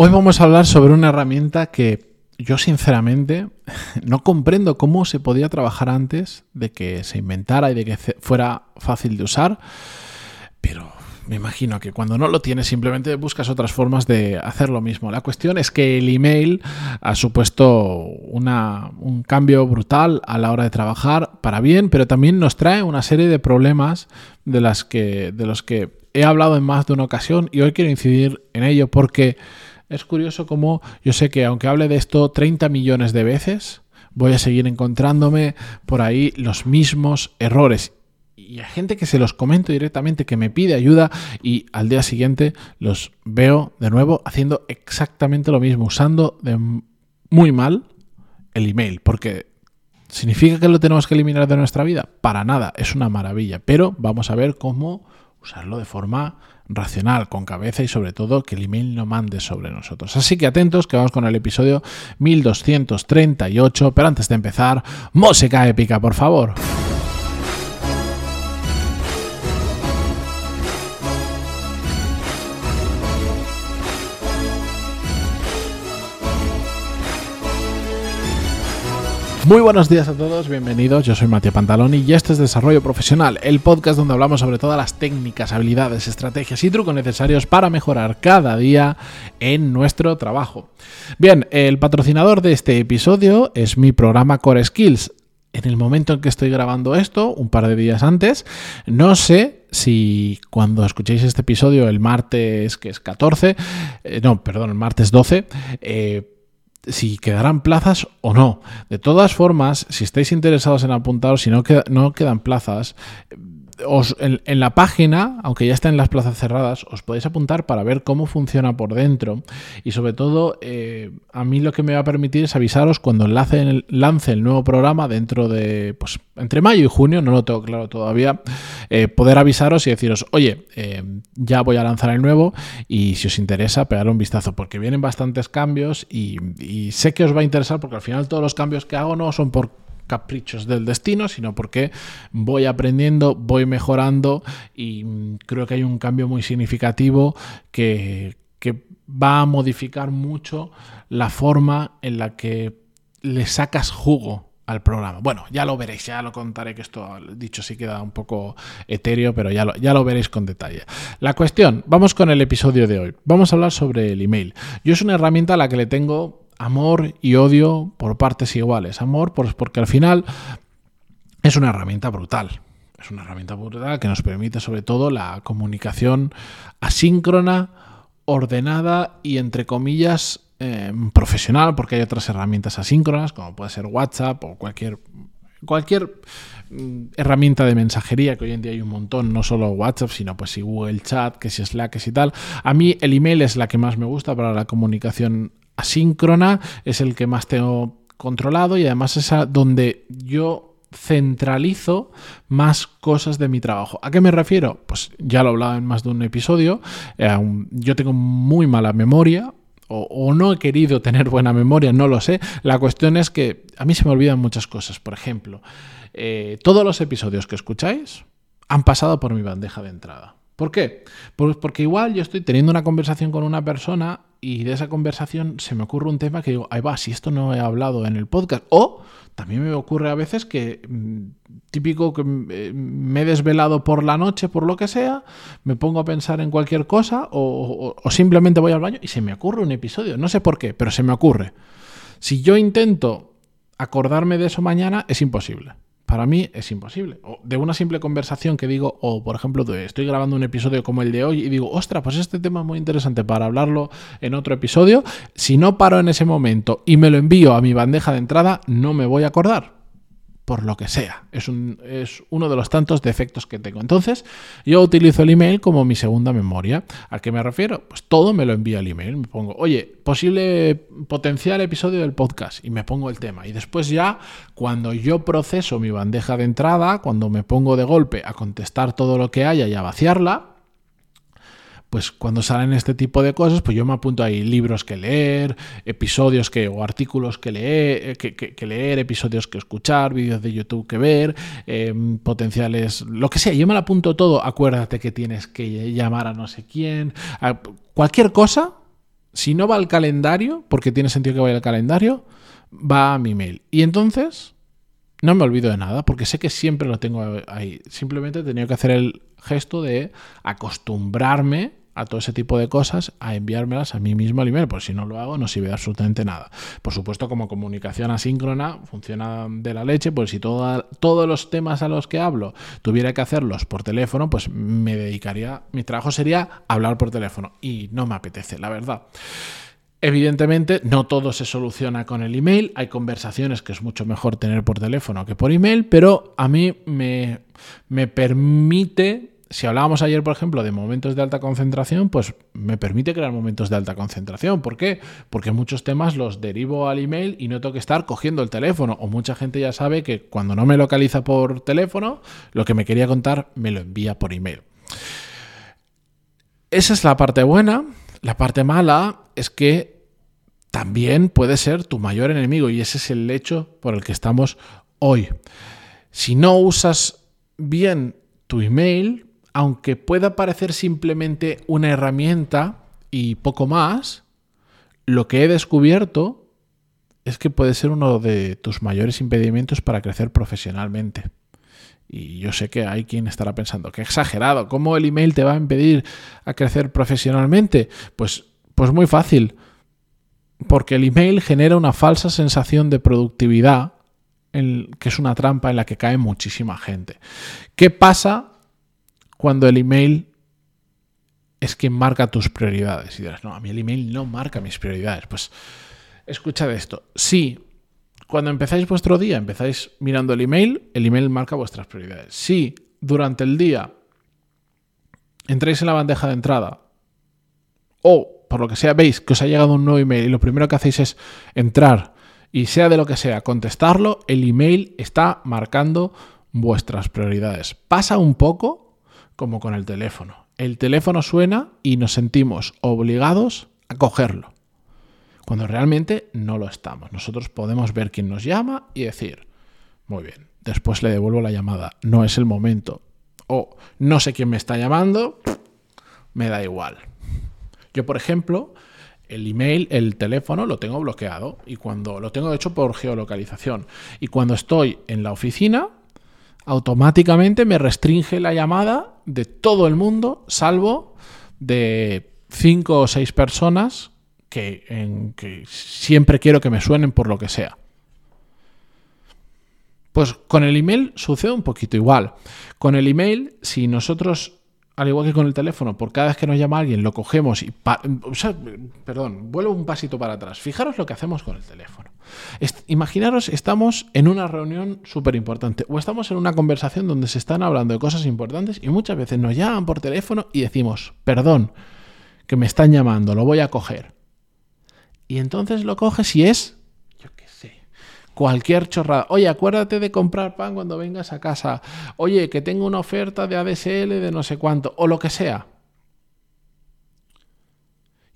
Hoy vamos a hablar sobre una herramienta que yo sinceramente no comprendo cómo se podía trabajar antes de que se inventara y de que fuera fácil de usar, pero me imagino que cuando no lo tienes simplemente buscas otras formas de hacer lo mismo. La cuestión es que el email ha supuesto un cambio brutal a la hora de trabajar para bien, pero también nos trae una serie de problemas de, las que, de los que he hablado en más de una ocasión y hoy quiero incidir en ello porque es curioso cómo yo sé que aunque hable de esto 30 millones de veces, voy a seguir encontrándome por ahí los mismos errores. Y hay gente que se los comento directamente, que me pide ayuda y al día siguiente los veo de nuevo haciendo exactamente lo mismo, usando de muy mal el email, porque ¿significa que lo tenemos que eliminar de nuestra vida? Para nada, es una maravilla, pero vamos a ver cómo usarlo de forma racional, con cabeza y sobre todo que el email no mande sobre nosotros. Así que atentos que vamos con el episodio 1238, pero antes de empezar, música épica, por favor. Muy buenos días a todos, bienvenidos. Yo soy Matías Pantaloni y este es Desarrollo Profesional, el podcast donde hablamos sobre todas las técnicas, habilidades, estrategias y trucos necesarios para mejorar cada día en nuestro trabajo. Bien, el patrocinador de este episodio es mi programa Core Skills. En el momento en que estoy grabando esto, un par de días antes, no sé si cuando escuchéis este episodio el martes, que es 14, eh, no, perdón, el martes 12, eh, si quedarán plazas o no. De todas formas, si estáis interesados en apuntaros, si no, no quedan plazas, en, la página, aunque ya estén las plazas cerradas, os podéis apuntar para ver cómo funciona por dentro. Y sobre todo, eh, a mí lo que me va a permitir es avisaros cuando lance el, lance el nuevo programa dentro de, pues, entre mayo y junio, no lo tengo claro todavía, eh, poder avisaros y deciros, oye, eh, ya voy a lanzar el nuevo y si os interesa, pegar un vistazo, porque vienen bastantes cambios y sé que os va a interesar porque al final todos los cambios que hago no son por caprichos del destino, sino porque voy aprendiendo, voy mejorando y mm, creo que hay un cambio muy significativo que, va a modificar mucho la forma en la que le sacas jugo al programa. Bueno, ya lo veréis, ya lo contaré, que esto dicho sí queda un poco etéreo, pero ya lo, ya lo veréis con detalle. La cuestión, vamos con el episodio de hoy. Vamos a hablar sobre el email. Yo es una herramienta a la que le tengo amor y odio por partes iguales. Amor pues porque al final es una herramienta brutal. Es una herramienta brutal que nos permite sobre todo la comunicación asíncrona, ordenada y entre comillas eh, profesional, porque hay otras herramientas asíncronas, como puede ser WhatsApp o cualquier, cualquier mm, herramienta de mensajería, que hoy en día hay un montón, no solo WhatsApp, sino pues si Google Chat, que si Slack, que si tal. A mí el email es la que más me gusta para la comunicación asíncrona, es el que más tengo controlado y además es donde yo centralizo más cosas de mi trabajo. ¿A qué me refiero? Pues ya lo he hablado en más de un episodio. Eh, yo tengo muy mala memoria. O, no he querido tener buena memoria, no lo sé. La cuestión es que a mí se me olvidan muchas cosas. Por ejemplo, eh, todos los episodios que escucháis han pasado por mi bandeja de entrada. ¿Por qué? Pues porque igual yo estoy teniendo una conversación con una persona y de esa conversación se me ocurre un tema que digo, ahí va, si esto no he hablado en el podcast. O también me ocurre a veces que, mm, típico que eh, me he desvelado por la noche, por lo que sea, me pongo a pensar en cualquier cosa o, o simplemente voy al baño y se me ocurre un episodio. No sé por qué, pero se me ocurre. Si yo intento acordarme de eso mañana, es imposible para mí es imposible. O de una simple conversación que digo, o por ejemplo, estoy grabando un episodio como el de hoy y digo, ostra, pues este tema es muy interesante para hablarlo en otro episodio. Si no paro en ese momento y me lo envío a mi bandeja de entrada, no me voy a acordar por lo que sea. Es, un, es, uno de los tantos defectos que tengo. Entonces, yo utilizo el email como mi segunda memoria. ¿A qué me refiero? Pues todo me lo envío al email. Me pongo, oye, posible potencial episodio del podcast y me pongo el tema. Y después ya, cuando yo proceso mi bandeja de entrada, cuando me pongo de golpe a contestar todo lo que haya y a vaciarla, pues cuando salen este tipo de cosas, pues yo me apunto ahí libros que leer, episodios que, o artículos que leer, eh, que, leer episodios que escuchar, vídeos de YouTube que ver, em, potenciales, lo que sea, yo me lo apunto todo, acuérdate que tienes que llamar a no sé quién, cualquier cosa Si no va al calendario, porque tiene sentido que vaya al calendario, va a mi email. Y entonces no me olvido de nada, porque sé que siempre lo tengo ahí. Simplemente he tenido que hacer el gesto de acostumbrarme a todo ese tipo de cosas a enviármelas a mí mismo al email, porque si no lo hago no sirve absolutamente nada. Por supuesto, como comunicación asíncrona funciona de la leche, pues si todos los temas a los que hablo tuviera que hacerlos por teléfono, pues me dedicaría, mi trabajo sería hablar por teléfono y no me apetece, la verdad. Evidentemente, no todo se soluciona con el email. Hay conversaciones que es mucho mejor tener por teléfono que por email, pero a mí me, me permite si hablábamos ayer, por ejemplo, de momentos de alta concentración, pues me permite crear momentos de alta concentración. ¿Por qué? Porque muchos temas los derivo al email y no tengo que estar cogiendo el teléfono. O mucha gente ya sabe que cuando no me localiza por teléfono, lo que me quería contar me lo envía por email. Esa es la parte buena. La parte mala es que también puede ser tu mayor enemigo y ese es el hecho por el que estamos hoy. Si no usas bien tu email, aunque pueda parecer simplemente una herramienta y poco más, lo que he descubierto es que puede ser uno de tus mayores impedimentos para crecer profesionalmente. Y yo sé que hay quien estará pensando, qué exagerado, ¿cómo el email te va a impedir a crecer profesionalmente? Pues, pues muy fácil, porque el email genera una falsa sensación de productividad, que es una trampa en la que cae muchísima gente. ¿Qué pasa cuando el email es quien marca tus prioridades. Y dirás, no, a mí el email no marca mis prioridades. Pues escucha de esto. Si cuando empezáis vuestro día empezáis mirando el email, el email marca vuestras prioridades. Si durante el día entráis en la bandeja de entrada o por lo que sea veis que os ha llegado un nuevo email y lo primero que hacéis es entrar y sea de lo que sea, contestarlo, el email está marcando vuestras prioridades. Pasa un poco como con el teléfono. El teléfono suena y nos sentimos obligados a cogerlo, cuando realmente no lo estamos. Nosotros podemos ver quién nos llama y decir, muy bien, después le devuelvo la llamada, no es el momento. O no sé quién me está llamando, me da igual. Yo, por ejemplo, el email, el teléfono lo tengo bloqueado y cuando lo tengo hecho por geolocalización. Y cuando estoy en la oficina, automáticamente me restringe la llamada de todo el mundo, salvo de cinco o seis personas que, en, que siempre quiero que me suenen por lo que sea. Pues con el email sucede un poquito igual. Con el email, si nosotros al igual que con el teléfono, por cada vez que nos llama alguien, lo cogemos y... perdón, vuelvo un pasito para atrás. Fijaros lo que hacemos con el teléfono. imaginaros, estamos en una reunión súper importante o estamos en una conversación donde se están hablando de cosas importantes y muchas veces nos llaman por teléfono y decimos, perdón, que me están llamando, lo voy a coger. Y entonces lo coges y es cualquier chorrada. Oye, acuérdate de comprar pan cuando vengas a casa. Oye, que tengo una oferta de ADSL de no sé cuánto, o lo que sea.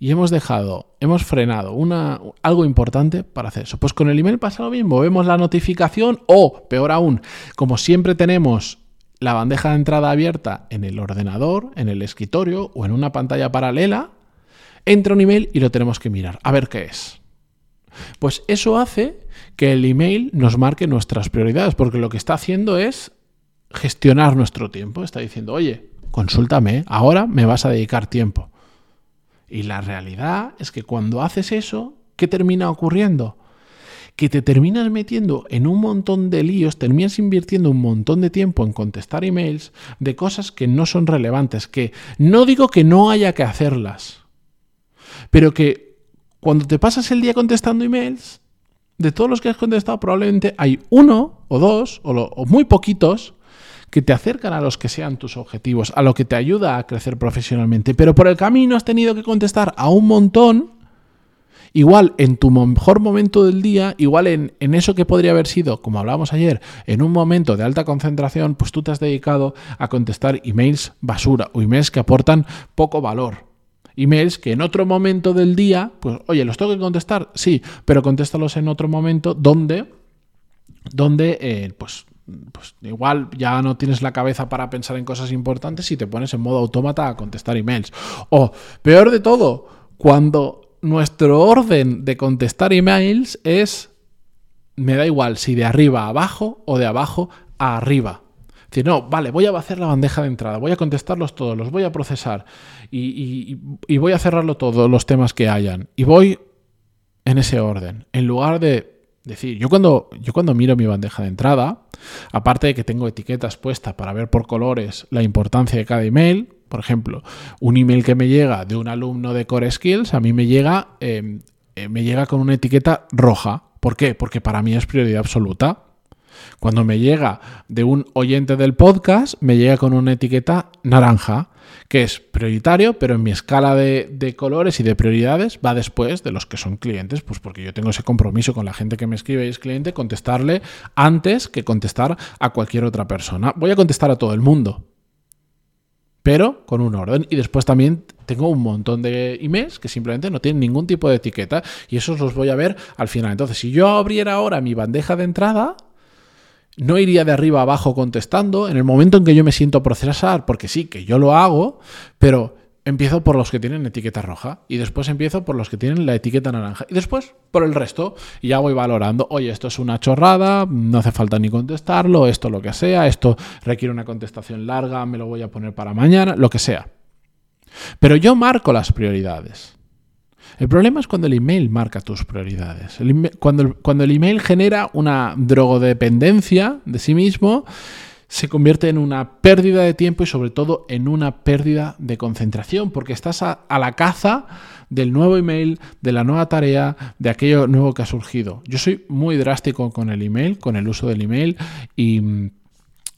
Y hemos dejado, hemos frenado una, algo importante para hacer eso. Pues con el email pasa lo mismo. Vemos la notificación o, peor aún, como siempre tenemos la bandeja de entrada abierta en el ordenador, en el escritorio o en una pantalla paralela, entra un email y lo tenemos que mirar, a ver qué es. Pues eso hace que el email nos marque nuestras prioridades, porque lo que está haciendo es gestionar nuestro tiempo. Está diciendo, oye, consúltame, ahora me vas a dedicar tiempo. Y la realidad es que cuando haces eso, ¿qué termina ocurriendo? Que te terminas metiendo en un montón de líos, terminas invirtiendo un montón de tiempo en contestar emails de cosas que no son relevantes, que no digo que no haya que hacerlas, pero que cuando te pasas el día contestando emails, de todos los que has contestado, probablemente hay uno o dos o, muy poquitos que te acercan a los que sean tus objetivos, a lo que te ayuda a crecer profesionalmente. Pero por el camino has tenido que contestar a un montón, igual en tu mejor momento del día, igual en, en, eso que podría haber sido, como hablábamos ayer, en un momento de alta concentración, pues tú te has dedicado a contestar emails basura o emails que aportan poco valor emails que en otro momento del día, pues oye, ¿los tengo que contestar? Sí, pero contéstalos en otro momento donde, donde eh, pues, pues igual ya no tienes la cabeza para pensar en cosas importantes y te pones en modo autómata a contestar emails. O peor de todo, cuando nuestro orden de contestar emails es, me da igual si de arriba a abajo o de abajo a arriba. Decir, no, vale, voy a hacer la bandeja de entrada, voy a contestarlos todos, los voy a procesar y, voy a cerrarlo todos los temas que hayan. Y voy en ese orden, en lugar de decir, yo cuando, yo cuando miro mi bandeja de entrada, aparte de que tengo etiquetas puestas para ver por colores la importancia de cada email, por ejemplo, un email que me llega de un alumno de Core Skills, a mí me llega, em, eh, me llega con una etiqueta roja. ¿Por qué? Porque para mí es prioridad absoluta. Cuando me llega de un oyente del podcast, me llega con una etiqueta naranja, que es prioritario, pero en mi escala de, colores y de prioridades va después de los que son clientes, pues porque yo tengo ese compromiso con la gente que me escribe y es cliente, contestarle antes que contestar a cualquier otra persona. Voy a contestar a todo el mundo, pero con un orden. Y después también tengo un montón de emails que simplemente no tienen ningún tipo de etiqueta y esos los voy a ver al final. Entonces, si yo abriera ahora mi bandeja de entrada, no iría de arriba abajo contestando. En el momento en que yo me siento procesar, porque sí, que yo lo hago, pero empiezo por los que tienen etiqueta roja y después empiezo por los que tienen la etiqueta naranja y después por el resto y ya voy valorando, oye, esto es una chorrada, no hace falta ni contestarlo, esto lo que sea, esto requiere una contestación larga, me lo voy a poner para mañana, lo que sea. Pero yo marco las prioridades. El problema es cuando el email marca tus prioridades. cuando, cuando el email genera una drogodependencia de sí mismo se convierte en una pérdida de tiempo y sobre todo en una pérdida de concentración, porque estás a, la caza del nuevo email, de la nueva tarea, de aquello nuevo que ha surgido. Yo soy muy drástico con el email, con el uso del email y...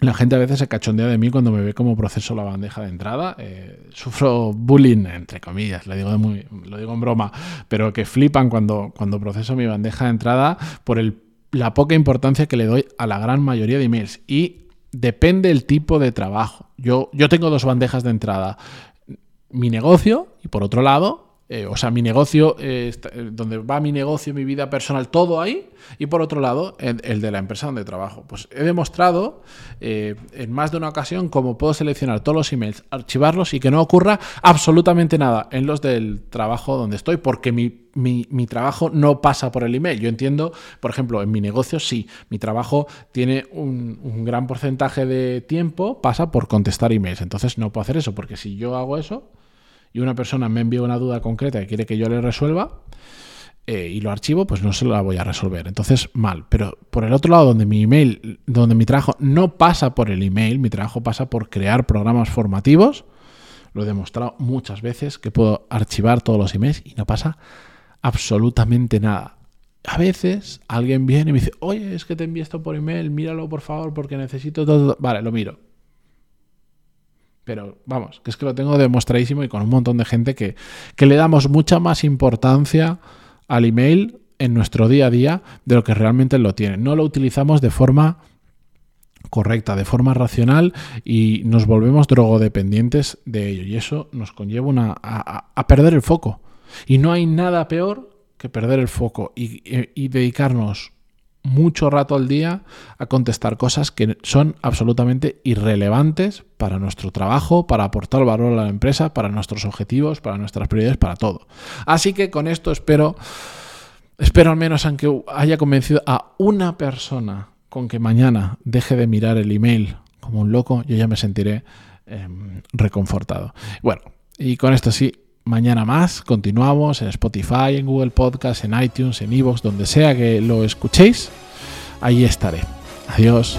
La gente a veces se cachondea de mí cuando me ve como proceso la bandeja de entrada. Eh, sufro bullying, entre comillas, lo digo, lo digo en broma, pero que flipan cuando, cuando proceso mi bandeja de entrada por el, la poca importancia que le doy a la gran mayoría de emails. Y depende el tipo de trabajo. Yo, yo tengo dos bandejas de entrada. Mi negocio y por otro lado eh, o sea, mi negocio, eh, eh, donde va mi negocio, mi vida personal, todo ahí, y por otro lado, el, de la empresa donde trabajo. Pues he demostrado en más de una ocasión cómo puedo seleccionar todos los emails, archivarlos y que no ocurra absolutamente nada en los del trabajo donde estoy, porque mi, trabajo no pasa por el email. Yo entiendo, por ejemplo, en mi negocio sí, mi trabajo tiene un, un gran porcentaje de tiempo, pasa por contestar emails. Entonces no puedo hacer eso, porque si yo hago eso, y una persona me envía una duda concreta que quiere que yo le resuelva eh, y lo archivo, pues no se la voy a resolver. Entonces, mal. Pero por el otro lado, donde mi email, donde mi trabajo no pasa por el email, mi trabajo pasa por crear programas formativos, lo he demostrado muchas veces que puedo archivar todos los emails y no pasa absolutamente nada. A veces alguien viene y me dice, oye, es que te envío esto por email, míralo por favor porque necesito todo. Vale, lo miro pero vamos, que es que lo tengo demostradísimo y con un montón de gente que, le damos mucha más importancia al email en nuestro día a día de lo que realmente lo tiene. No lo utilizamos de forma correcta, de forma racional y nos volvemos drogodependientes de ello. Y eso nos conlleva una, a, perder el foco. Y no hay nada peor que perder el foco y, y dedicarnos mucho rato al día a contestar cosas que son absolutamente irrelevantes para nuestro trabajo, para aportar valor a la empresa, para nuestros objetivos, para nuestras prioridades, para todo. Así que con esto espero, espero al menos aunque haya convencido a una persona con que mañana deje de mirar el email como un loco, yo ya me sentiré em, reconfortado. Bueno, y con esto sí, mañana más. Continuamos en Spotify, en Google Podcast, en iTunes, en Evox, donde sea que lo escuchéis. Ahí estaré. Adiós.